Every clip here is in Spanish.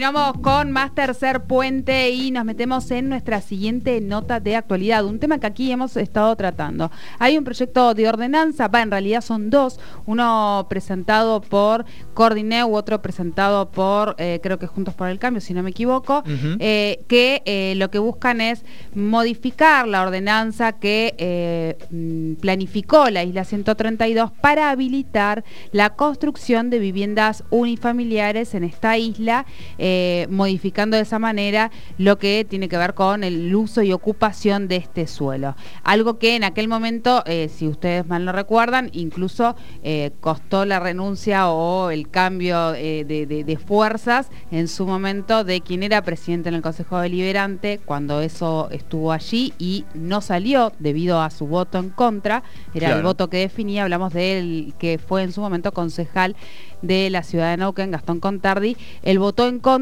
continuamos con más tercer puente y nos metemos en nuestra siguiente nota de actualidad, un tema que aquí hemos estado tratando. Hay un proyecto de ordenanza, va, en realidad son dos, uno presentado por Cordineu, otro presentado por, eh, creo que Juntos por el Cambio, si no me equivoco, eh, que eh, lo que buscan es modificar la ordenanza que mm, planificó la isla 132 para habilitar la construcción de viviendas unifamiliares en esta isla eh, modificando de esa manera lo que tiene que ver con el uso y ocupación de este suelo. Algo que en aquel momento, eh, si ustedes mal no recuerdan, incluso eh, costó la renuncia o el cambio de, fuerzas en su momento de quien era presidente en el Consejo Deliberante cuando eso estuvo allí y no salió debido a su voto en contra, era el voto que definía, hablamos de él que fue en su momento concejal de la ciudad de Neuquén, Gastón Contardi, él votó en contra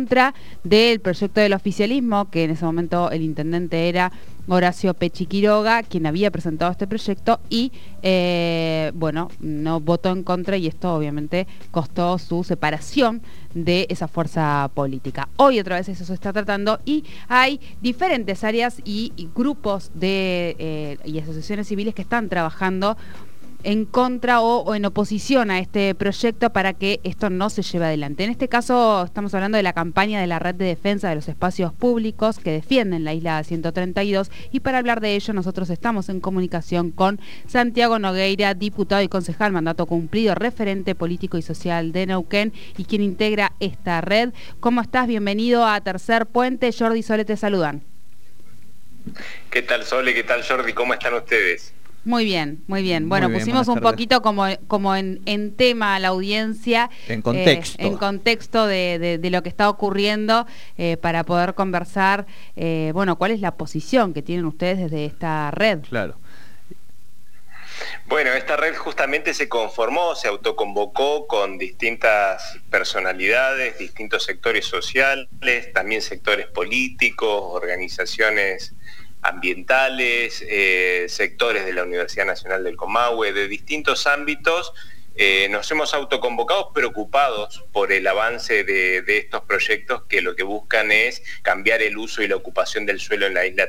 del proyecto del oficialismo, que en ese momento el intendente era Horacio Pechi Quiroga, quien había presentado este proyecto y, eh, bueno, no votó en contra y esto obviamente costó su separación de esa fuerza política. Hoy otra vez eso se está tratando y hay diferentes áreas y, grupos de, eh, y asociaciones civiles que están trabajando en contra o, en oposición a este proyecto para que esto no se lleve adelante. En este caso estamos hablando de la campaña de la Red de Defensa de los Espacios Públicos que defienden la isla 132 y para hablar de ello nosotros estamos en comunicación con Santiago Nogueira, diputado y concejal, mandato cumplido, referente político y social de Neuquén y quien integra esta red. ¿Cómo estás? Bienvenido a Tercer Puente. Jordi Sole te saludan. ¿Qué tal Sole? ¿Qué tal Jordi? ¿Cómo están ustedes? Muy bien, muy bien. Bueno, pusimos un poquito como, como en, tema a la audiencia. En contexto. Eh, en contexto de, lo que está ocurriendo eh, para poder conversar, eh, bueno, cuál es la posición que tienen ustedes desde esta red. Claro. Bueno, esta red justamente se conformó, se autoconvocó con distintas personalidades, distintos sectores sociales, también sectores políticos, organizaciones ambientales, eh, sectores de la Universidad Nacional del Comahue, de distintos ámbitos, eh, nos hemos autoconvocado preocupados por el avance de, estos proyectos que lo que buscan es cambiar el uso y la ocupación del suelo en la isla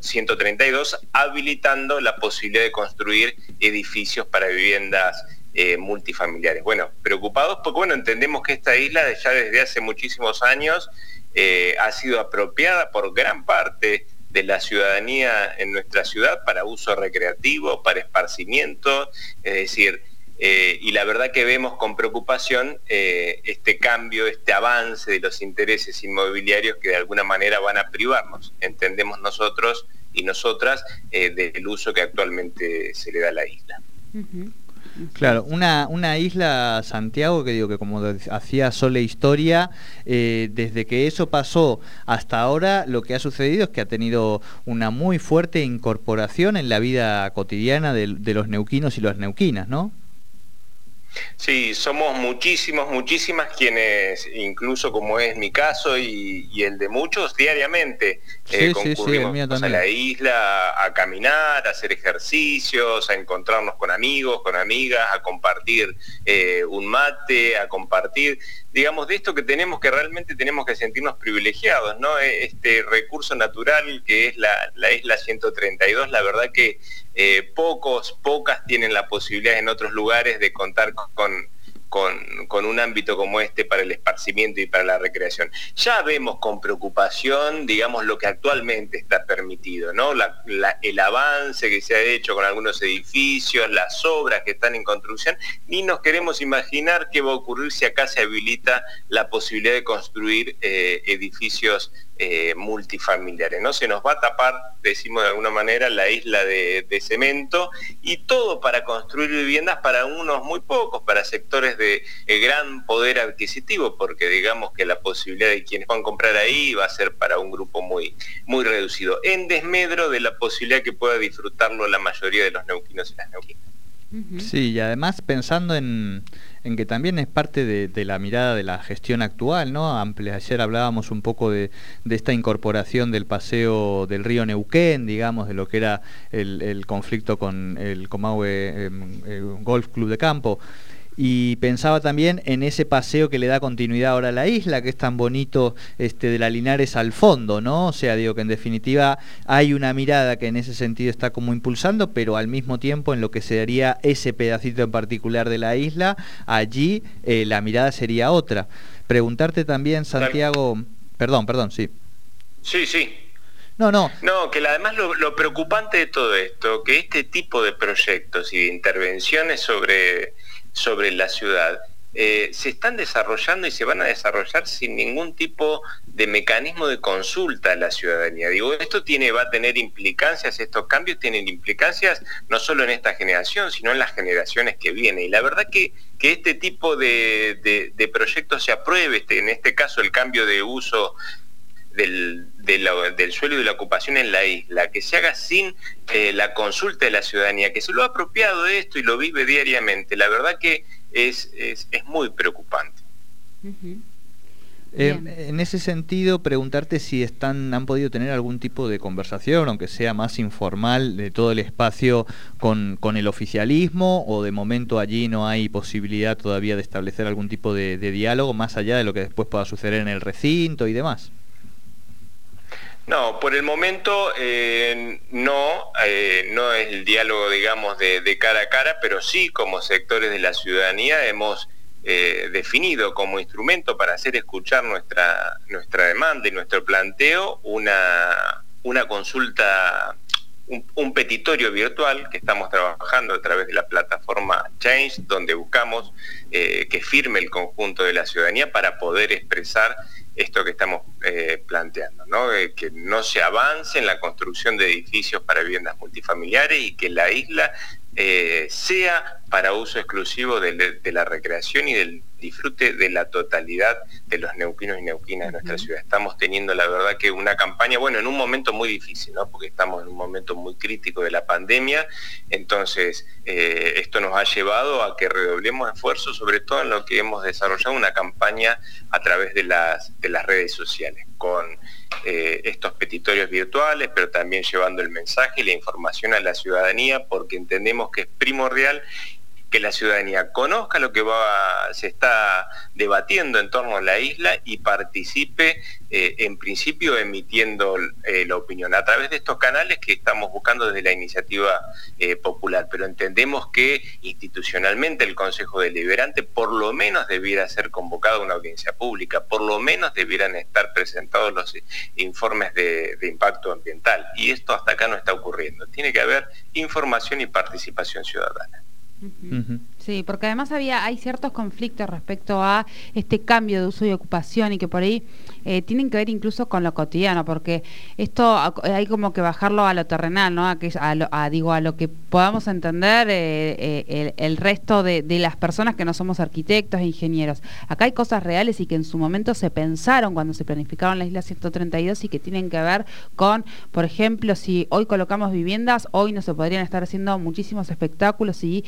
132, habilitando la posibilidad de construir edificios para viviendas eh, multifamiliares. Bueno, preocupados porque bueno, entendemos que esta isla ya desde hace muchísimos años ha sido apropiada por gran parte de la ciudadanía en nuestra ciudad para uso recreativo, para esparcimiento, es decir, eh, y la verdad que vemos con preocupación eh, este cambio, este avance de los intereses inmobiliarios que de alguna manera van a privarnos, entendemos nosotros y nosotras, eh, del uso que actualmente se le da a la isla. Claro, una, una isla Santiago que digo que como hacía Sole Historia, eh, desde que eso pasó hasta ahora lo que ha sucedido es que ha tenido una muy fuerte incorporación en la vida cotidiana de, de los neuquinos y las neuquinas, ¿no? Sí, somos muchísimos, muchísimas quienes, incluso como es mi caso y, el de muchos, diariamente eh, concurrimos. A la isla a caminar, a hacer ejercicios, a encontrarnos con amigos, con amigas, a compartir eh, un mate, a compartir, digamos, de esto que tenemos que realmente tenemos que sentirnos privilegiados, ¿no? E, este recurso natural que es la, la isla 132, la verdad que eh, pocos, pocas tienen la posibilidad en otros lugares de contar con, con, un ámbito como este para el esparcimiento y para la recreación. Ya vemos con preocupación, digamos, lo que actualmente está permitido, ¿no? el avance que se ha hecho con algunos edificios, las obras que están en construcción, ni nos queremos imaginar qué va a ocurrir si acá se habilita la posibilidad de construir eh, edificios eh, multifamiliares. ¿no? Se nos va a tapar, decimos de alguna manera, la isla de, cemento y todo para construir viviendas para unos muy pocos, para sectores de eh, gran poder adquisitivo, porque digamos que la posibilidad de quienes van a comprar ahí va a ser para un grupo muy, muy reducido, en desmedro de la posibilidad que pueda disfrutarlo la mayoría de los neuquinos y las neuquinas. Sí, y además pensando en, que también es parte de, la mirada de la gestión actual, ¿no? ayer hablábamos un poco de, esta incorporación del paseo del río Neuquén, digamos, de lo que era el, conflicto con el Comahue em, Golf Club de Campo. Y pensaba también en ese paseo que le da continuidad ahora a la isla, que es tan bonito este, de la Linares al fondo, ¿no? O sea, digo que en definitiva hay una mirada que en ese sentido está como impulsando, pero al mismo tiempo en lo que sería ese pedacito en particular de la isla, allí eh, la mirada sería otra. Preguntarte también, Santiago, perdón, perdón, sí. Sí, sí. No, no. No, que además lo, preocupante de todo esto, que este tipo de proyectos y de intervenciones sobre, sobre la ciudad eh, se están desarrollando y se van a desarrollar sin ningún tipo de mecanismo de consulta a la ciudadanía. Digo, esto tiene, va a tener implicancias, estos cambios tienen implicancias no solo en esta generación, sino en las generaciones que vienen. Y la verdad que, que este tipo de, de proyectos se apruebe, este, en este caso el cambio de uso del, del, suelo y de la ocupación en la isla, que se haga sin eh, la consulta de la ciudadanía, que se lo ha apropiado de esto y lo vive diariamente, la verdad que es, es, muy preocupante. Eh, en ese sentido, preguntarte si están, han podido tener algún tipo de conversación, aunque sea más informal, de todo el espacio con, con el oficialismo, o de momento allí no hay posibilidad todavía de establecer algún tipo de diálogo, más allá de lo que después pueda suceder en el recinto y demás. No, por el momento eh, no, eh, no es el diálogo, digamos, de, cara a cara, pero sí como sectores de la ciudadanía hemos eh, definido como instrumento para hacer escuchar nuestra, nuestra demanda y nuestro planteo una, una consulta, un, un, petitorio virtual que estamos trabajando a través de la plataforma Change, donde buscamos que firme el conjunto de la ciudadanía para poder expresar esto que estamos eh, planteando, ¿no? que no se avance en la construcción de edificios para viviendas multifamiliares y que la isla eh, sea para uso exclusivo de, la recreación y del disfrute de la totalidad de los neuquinos y neuquinas de nuestra ciudad. Estamos teniendo la verdad que una campaña, bueno, en un momento muy difícil, ¿no? porque estamos en un momento muy crítico de la pandemia, entonces eh, esto nos ha llevado a que redoblemos esfuerzos, sobre todo en lo que hemos desarrollado una campaña a través de las, de las redes sociales, con eh, estos petitorios virtuales, pero también llevando el mensaje y la información a la ciudadanía, porque entendemos que es primordial que la ciudadanía conozca lo que se está debatiendo en torno a la isla y participe eh, en principio emitiendo eh, la opinión a través de estos canales que estamos buscando desde la iniciativa eh, popular. Pero entendemos que institucionalmente el Consejo Deliberante por lo menos debiera ser convocado a una audiencia pública, por lo menos debieran estar presentados los informes de impacto ambiental. Y esto hasta acá no está ocurriendo. Tiene que haber información y participación ciudadana. Sí, porque además había, hay ciertos conflictos respecto a este cambio de uso y ocupación y que por ahí eh, tienen que ver incluso con lo cotidiano, porque esto hay como que bajarlo a lo terrenal, ¿no? A, lo, digo, a lo que podamos entender eh, eh, el, resto de, las personas que no somos arquitectos e ingenieros. Acá hay cosas reales y que en su momento se pensaron cuando se planificaron la isla 132 y que tienen que ver con, por ejemplo, si hoy colocamos viviendas, hoy no se podrían estar haciendo muchísimos espectáculos y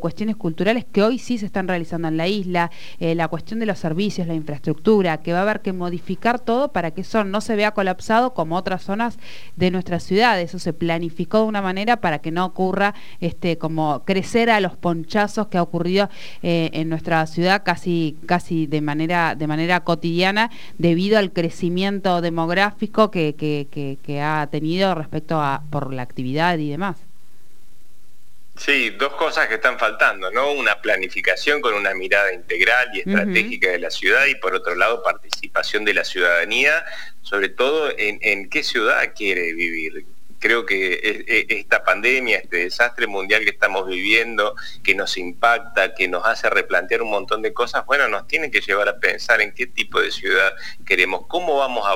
cuestiones culturales que hoy sí se están realizando en la isla, la cuestión de los servicios, la infraestructura, que va a haber que modificar todo para que eso no se vea colapsado como otras zonas de nuestra ciudad. Eso se planificó de una manera para que no ocurra este, como crecer a los ponchazos que ha ocurrido eh, en nuestra ciudad casi, casi de, manera, de manera cotidiana debido al crecimiento demográfico que, que ha tenido respecto a por la actividad y demás. Sí, dos cosas que están faltando, ¿no? Una planificación con una mirada integral y estratégica de la ciudad y por otro lado participación de la ciudadanía, sobre todo en, en qué ciudad quiere vivir, creo que esta pandemia, este desastre mundial que estamos viviendo, que nos impacta, que nos hace replantear un montón de cosas, bueno, nos tiene que llevar a pensar en qué tipo de ciudad queremos, cómo vamos a,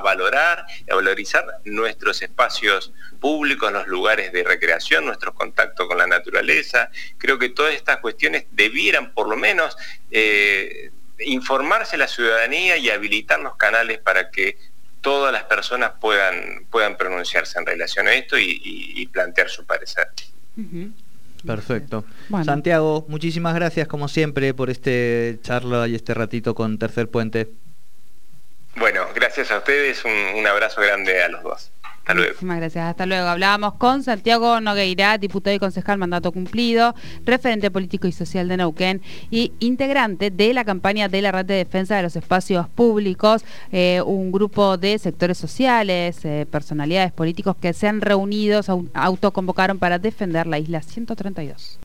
valorar, a valorizar nuestros espacios públicos, los lugares de recreación, nuestro contacto con la naturaleza. Creo que todas estas cuestiones debieran por lo menos eh, informarse la ciudadanía y habilitar los canales para que todas las personas puedan, puedan pronunciarse en relación a esto y, plantear su parecer. Perfecto. Santiago, muchísimas gracias como siempre por este charla y este ratito con Tercer Puente. Bueno, gracias a ustedes, un abrazo grande a los dos. Hasta luego. Muchísimas gracias. Hasta luego. Hablábamos con Santiago Nogueira, diputado y concejal mandato cumplido, referente político y social de Neuquén y integrante de la campaña de la Red de Defensa de los Espacios Públicos, eh, un grupo de sectores sociales, eh, personalidades políticos que se han reunido, autoconvocaron para defender la isla 132.